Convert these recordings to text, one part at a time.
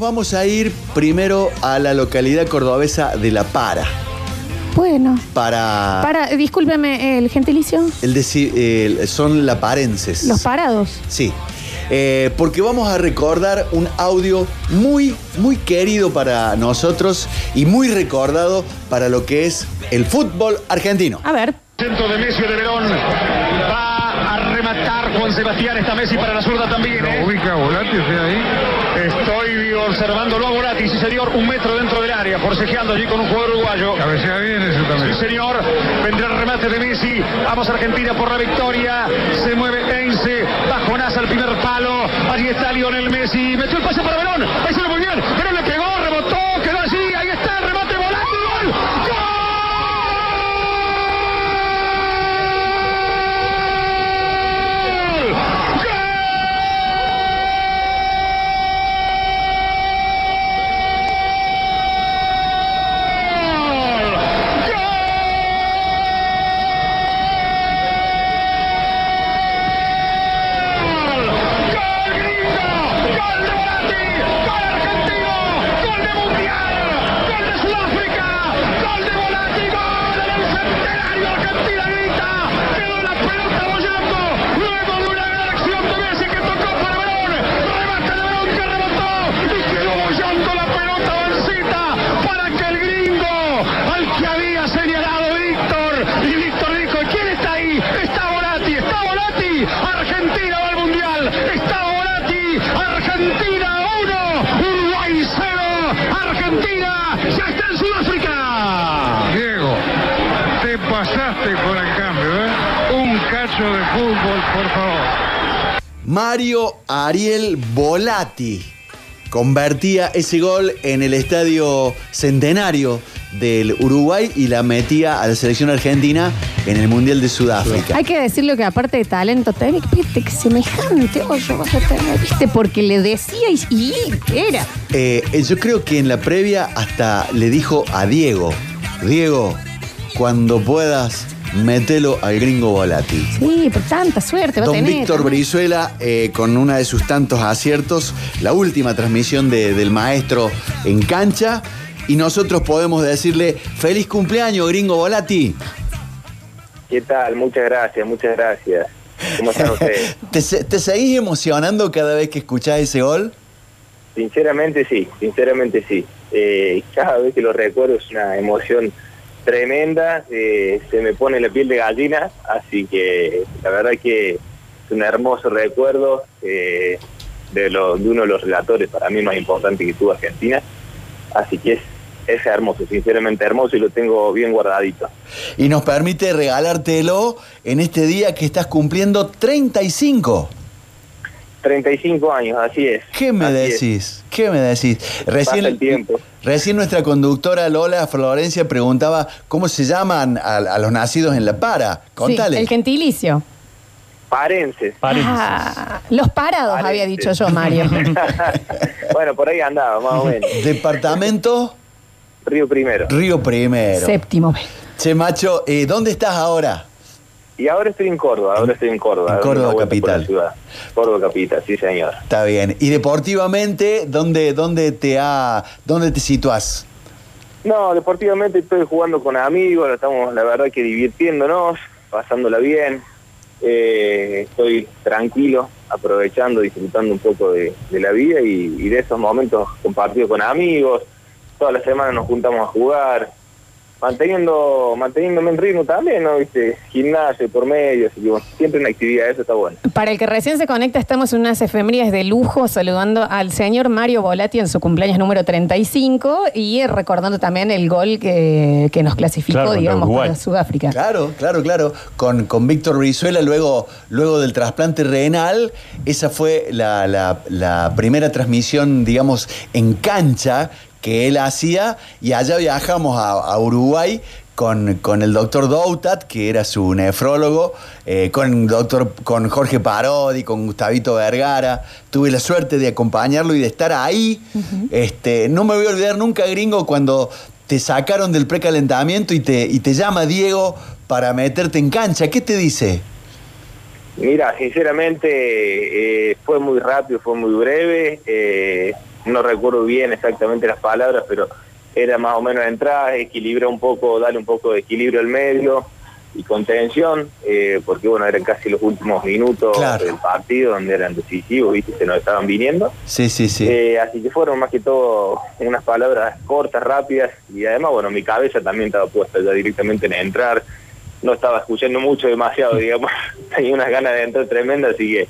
nos vamos a ir primero a la localidad cordobesa de La Para. Bueno. Para. Para, discúlpeme, el gentilicio. El deci- el- son laparenses. Los parados. Sí. Eh, porque vamos a recordar un audio muy, muy querido para nosotros y muy recordado para lo que es el fútbol argentino. A ver. Centro de Messi de Verón. Va a rematar Juan Sebastián. Está Messi para la zurda también. ¿eh? ubica Volati usted ahí? Estoy observándolo a Volati, sí señor, un metro dentro del área, forcejeando allí con un jugador uruguayo. Cabecea bien eso también. Sí, señor. Vendrá el remate de Messi. Vamos Argentina por la victoria. Se mueve Ense. Bajonaza al primer palo. Allí está Lionel Messi. Metió el pase para Verón. Ahí se lo muy bien. Verón le pegó, el cambio, ¿eh? Un cacho de fútbol, por favor. Mario Ariel Volati convertía ese gol en el estadio centenario del Uruguay y la metía a la selección argentina en el Mundial de Sudáfrica. Hay que decirlo que aparte de talento técnico, viste que semejante hoyo vas a tener, viste, porque le decía y, y era. Eh, yo creo que en la previa hasta le dijo a Diego, Diego, cuando puedas, mételo al gringo Volati. Sí, pero tanta suerte va a Don tener. Víctor Brizuela, eh, con una de sus tantos aciertos, la última transmisión de- del maestro en cancha. Y nosotros podemos decirle, feliz cumpleaños, gringo Volati. ¿Qué tal? Muchas gracias, muchas gracias. ¿Cómo están ustedes? ¿Te, se- te seguís emocionando cada vez que escuchás ese gol? Sinceramente sí, sinceramente sí. Eh, cada vez que lo recuerdo es una emoción tremenda, eh, se me pone la piel de gallina, así que la verdad que es un hermoso recuerdo eh, de, lo- de uno de los relatores para mí más importantes que tuvo Argentina, así que es, es hermoso, sinceramente hermoso y lo tengo bien guardadito. Y nos permite regalártelo en este día que estás cumpliendo 35. 35 años, así es. ¿Qué me así es. ¿Qué me decís? Pasa el tiempo. Recién nuestra conductora Lola Florencia preguntaba cómo se llaman a, a los nacidos en La Para. Contale. Sí, el gentilicio. Parenses. Ah, los parados, Parenses. había dicho yo, Mario. bueno, por ahí andaba, más o menos. Departamento Río Primero. Río Primero. Séptimo. Che, macho, eh, ¿dónde estás ahora? Y ahora estoy en Córdoba, ahora estoy en Córdoba. En Córdoba capital. Córdoba capital, sí señor. Está bien. ¿Y deportivamente dónde, dónde, te, ha, dónde te situás? No, deportivamente estoy jugando con amigos, estamos la verdad que divirtiéndonos, pasándola bien. Eh, estoy tranquilo, aprovechando, disfrutando un poco de, de la vida y, y de esos momentos compartidos con amigos. Toda la semana nos juntamos a jugar, manteniendo manteniéndome en ritmo también, ¿no? ¿Viste? Gimnasio por medio, así que bueno, siempre una actividad, eso está bueno. Para el que recién se conecta, estamos en unas efemérides de lujo saludando al señor Mario Volati en su cumpleaños número 35 y recordando también el gol que, que nos clasificó, Claro, digamos, para Sudáfrica. Claro, claro, claro. Con, con Víctor Brizuela, luego, luego del trasplante renal, esa fue la, la- la primera transmisión, digamos, en cancha que él hacía y allá viajamos a, a Uruguay con, con el doctor Doutat, que era su nefrólogo, eh, con, doctor, con Jorge Parodi, con Gustavito Vergara. Tuve la suerte de acompañarlo y de estar ahí. este, no me voy a olvidar nunca, gringo, cuando te sacaron del precalentamiento y te, y te llama Diego para meterte en cancha. ¿Qué te dice? Mira, sinceramente eh, fue muy rápido, fue muy breve. eh, no recuerdo bien exactamente las palabras, pero era más o menos entrar, equilibrar un poco, darle un poco de equilibrio al medio y contención, eh, porque bueno, eran casi los últimos minutos Claro. del partido donde eran decisivos, viste, se nos estaban viniendo. Sí, sí, sí. Eh, así que fueron más que todo unas palabras cortas, rápidas y además, bueno, mi cabeza también estaba puesta ya directamente en entrar. No estaba escuchando mucho, demasiado, digamos. Tenía unas ganas de entrar tremendas, así que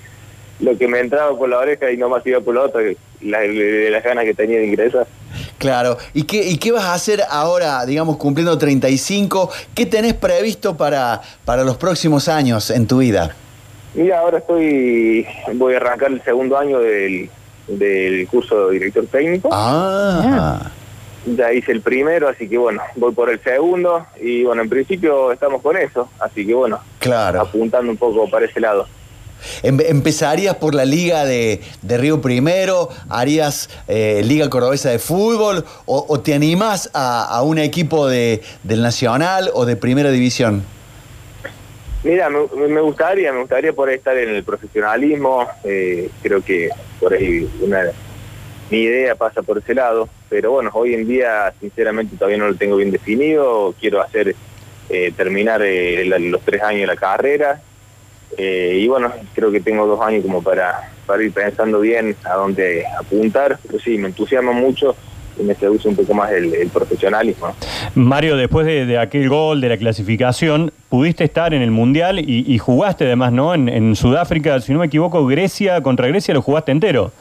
lo que me entraba por la oreja y nomás iba por la otra, la- de las ganas que tenía de ingresar. Claro. ¿Y qué, ¿Y qué vas a hacer ahora, digamos, cumpliendo 35? ¿Qué tenés previsto para, para los próximos años en tu vida? Mira, ahora estoy, voy a arrancar el segundo año del, del curso de director técnico. Ah, Ya hice el primero, así que bueno, voy por el segundo y bueno, en principio estamos con eso, así que bueno, claro. apuntando un poco para ese lado. Em- ¿Empezarías por la Liga de, de Río Primero? ¿Harías eh, Liga Cordobesa de Fútbol? ¿O, te animás a, a un equipo de, del Nacional o de Primera División? Mira, me, gustaría, me gustaría ahí estar en el profesionalismo, eh, creo que por ahí una, mi idea pasa por ese lado, pero bueno, hoy en día sinceramente todavía no lo tengo bien definido, quiero hacer, eh, terminar eh, la- los tres años de la carrera, eh, y bueno, creo que tengo dos años como para, para ir pensando bien a dónde apuntar, pero sí, me entusiasma mucho y me seduce un poco más el, profesionalismo. Mario, después de, aquel gol, de la clasificación, pudiste estar en el Mundial y, jugaste además, ¿no? En Sudáfrica, si no me equivoco, Grecia, contra Grecia lo jugaste entero.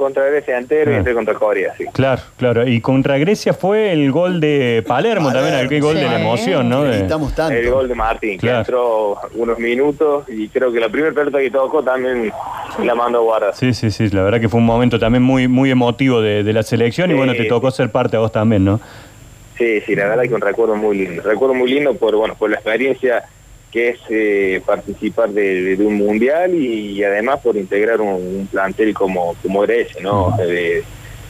Contra Grecia entero y entré contra Corea, sí. Claro, claro. Y contra Grecia fue el gol de Palermo, también, aquel gol de la emoción, ¿no? De- Necesitamos tanto. El gol de Martín, Claro. que entró unos minutos y creo que la primera pelota que tocó también la mandó a guardar. Sí, sí, sí, la verdad que fue un momento también muy, muy emotivo de, de la selección y bueno, te tocó ser parte a vos también, ¿no? Sí, sí, la verdad que un recuerdo muy lindo. Recuerdo muy lindo por bueno por la experiencia que es eh, participar de, un mundial y, además por integrar un, plantel como, como era ¿no? De,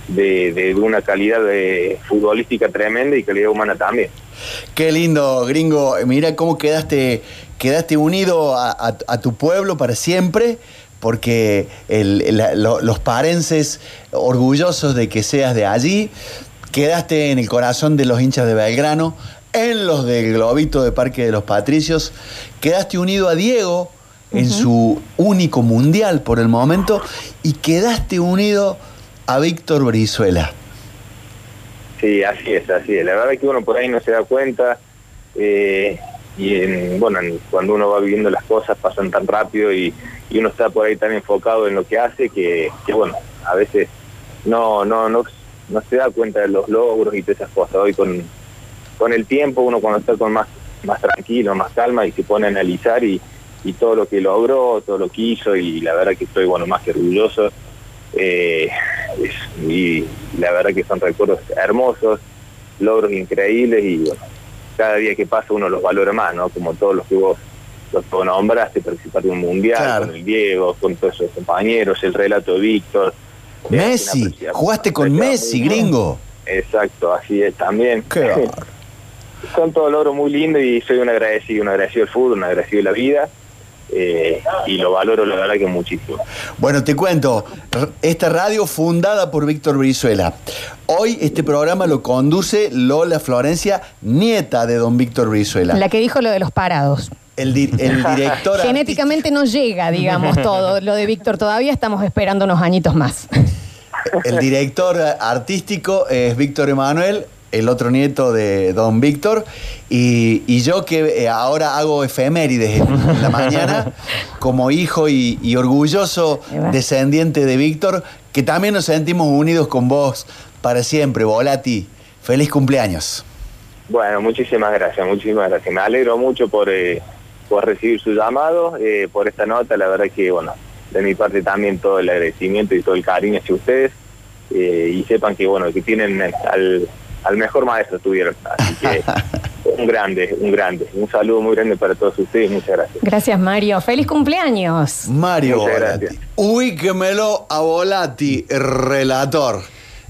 de, una calidad de futbolística tremenda y calidad humana también. Qué lindo, gringo. Mira cómo quedaste, quedaste unido a, tu pueblo para siempre, porque los parenses orgullosos de que seas de allí, quedaste en el corazón de los hinchas de Belgrano, en los del Globito de Parque de los Patricios, quedaste unido a Diego en su único mundial por el momento y quedaste unido a Víctor Brizuela. Sí, así es, así es. La verdad que uno por ahí no se da cuenta eh, y en- bueno, en- cuando uno va viviendo las cosas pasan tan rápido y, y uno está por ahí tan enfocado en lo que hace que, que, bueno, a veces no, no, no, no se da cuenta de los logros y todas esas cosas. Hoy con, con el tiempo uno cuando está con más, más tranquilo, más calma y se pone a analizar y, y todo lo que logró, todo lo que hizo y la verdad que estoy bueno más que orgulloso. Eh, es- y la verdad que son recuerdos hermosos, logros increíbles y bueno, cada día que pasa uno los valora más, ¿no? Como todos los que vos, los que nombraste, participar de un mundial, Claro. con el Diego, con todos esos compañeros, el relato de Víctor. Messi, jugaste con Messi, gringo. Exacto, así es también. Qué. Son todos logros muy lindos y soy un agradecido, un agradecido del fútbol, un agradecido de la vida eh, y lo valoro la verdad que muchísimo. Bueno, te cuento, esta radio fundada por Víctor Brizuela. Hoy este programa lo conduce Lola Florencia, nieta de don Víctor Brizuela. La que dijo lo de los parados. El, di- el director Genéticamente no llega, digamos, todo. Lo de Víctor todavía estamos esperando unos añitos más. el director artístico es Víctor Emanuel, el otro nieto de don Víctor, y, y yo que eh, ahora hago efemérides en la mañana, como hijo y, y orgulloso descendiente de Víctor, que también nos sentimos unidos con vos para siempre, Volati. Feliz cumpleaños. Bueno, muchísimas gracias, muchísimas gracias. Me alegro mucho por, eh, por recibir su llamado, eh, por esta nota. La verdad que, bueno, de mi parte también todo el agradecimiento y todo el cariño hacia ustedes. eh, y sepan que, bueno, que tienen al, al mejor maestro tuvieron. Así que un grande, un grande. Un saludo muy grande para todos ustedes. Muchas gracias. Gracias, Mario. ¡Feliz cumpleaños! Mario. Ubíquemelo a Volati, relator.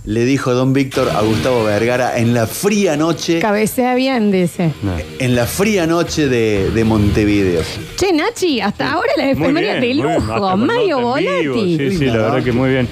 Le dijo don Víctor a Gustavo Vergara en la fría noche, Cabecea bien, dice. en la fría noche de, de Montevideo. Che, Nachi, hasta ahora la efeméride de lujo. Mario Volati. Sí, sí, la verdad que muy bien.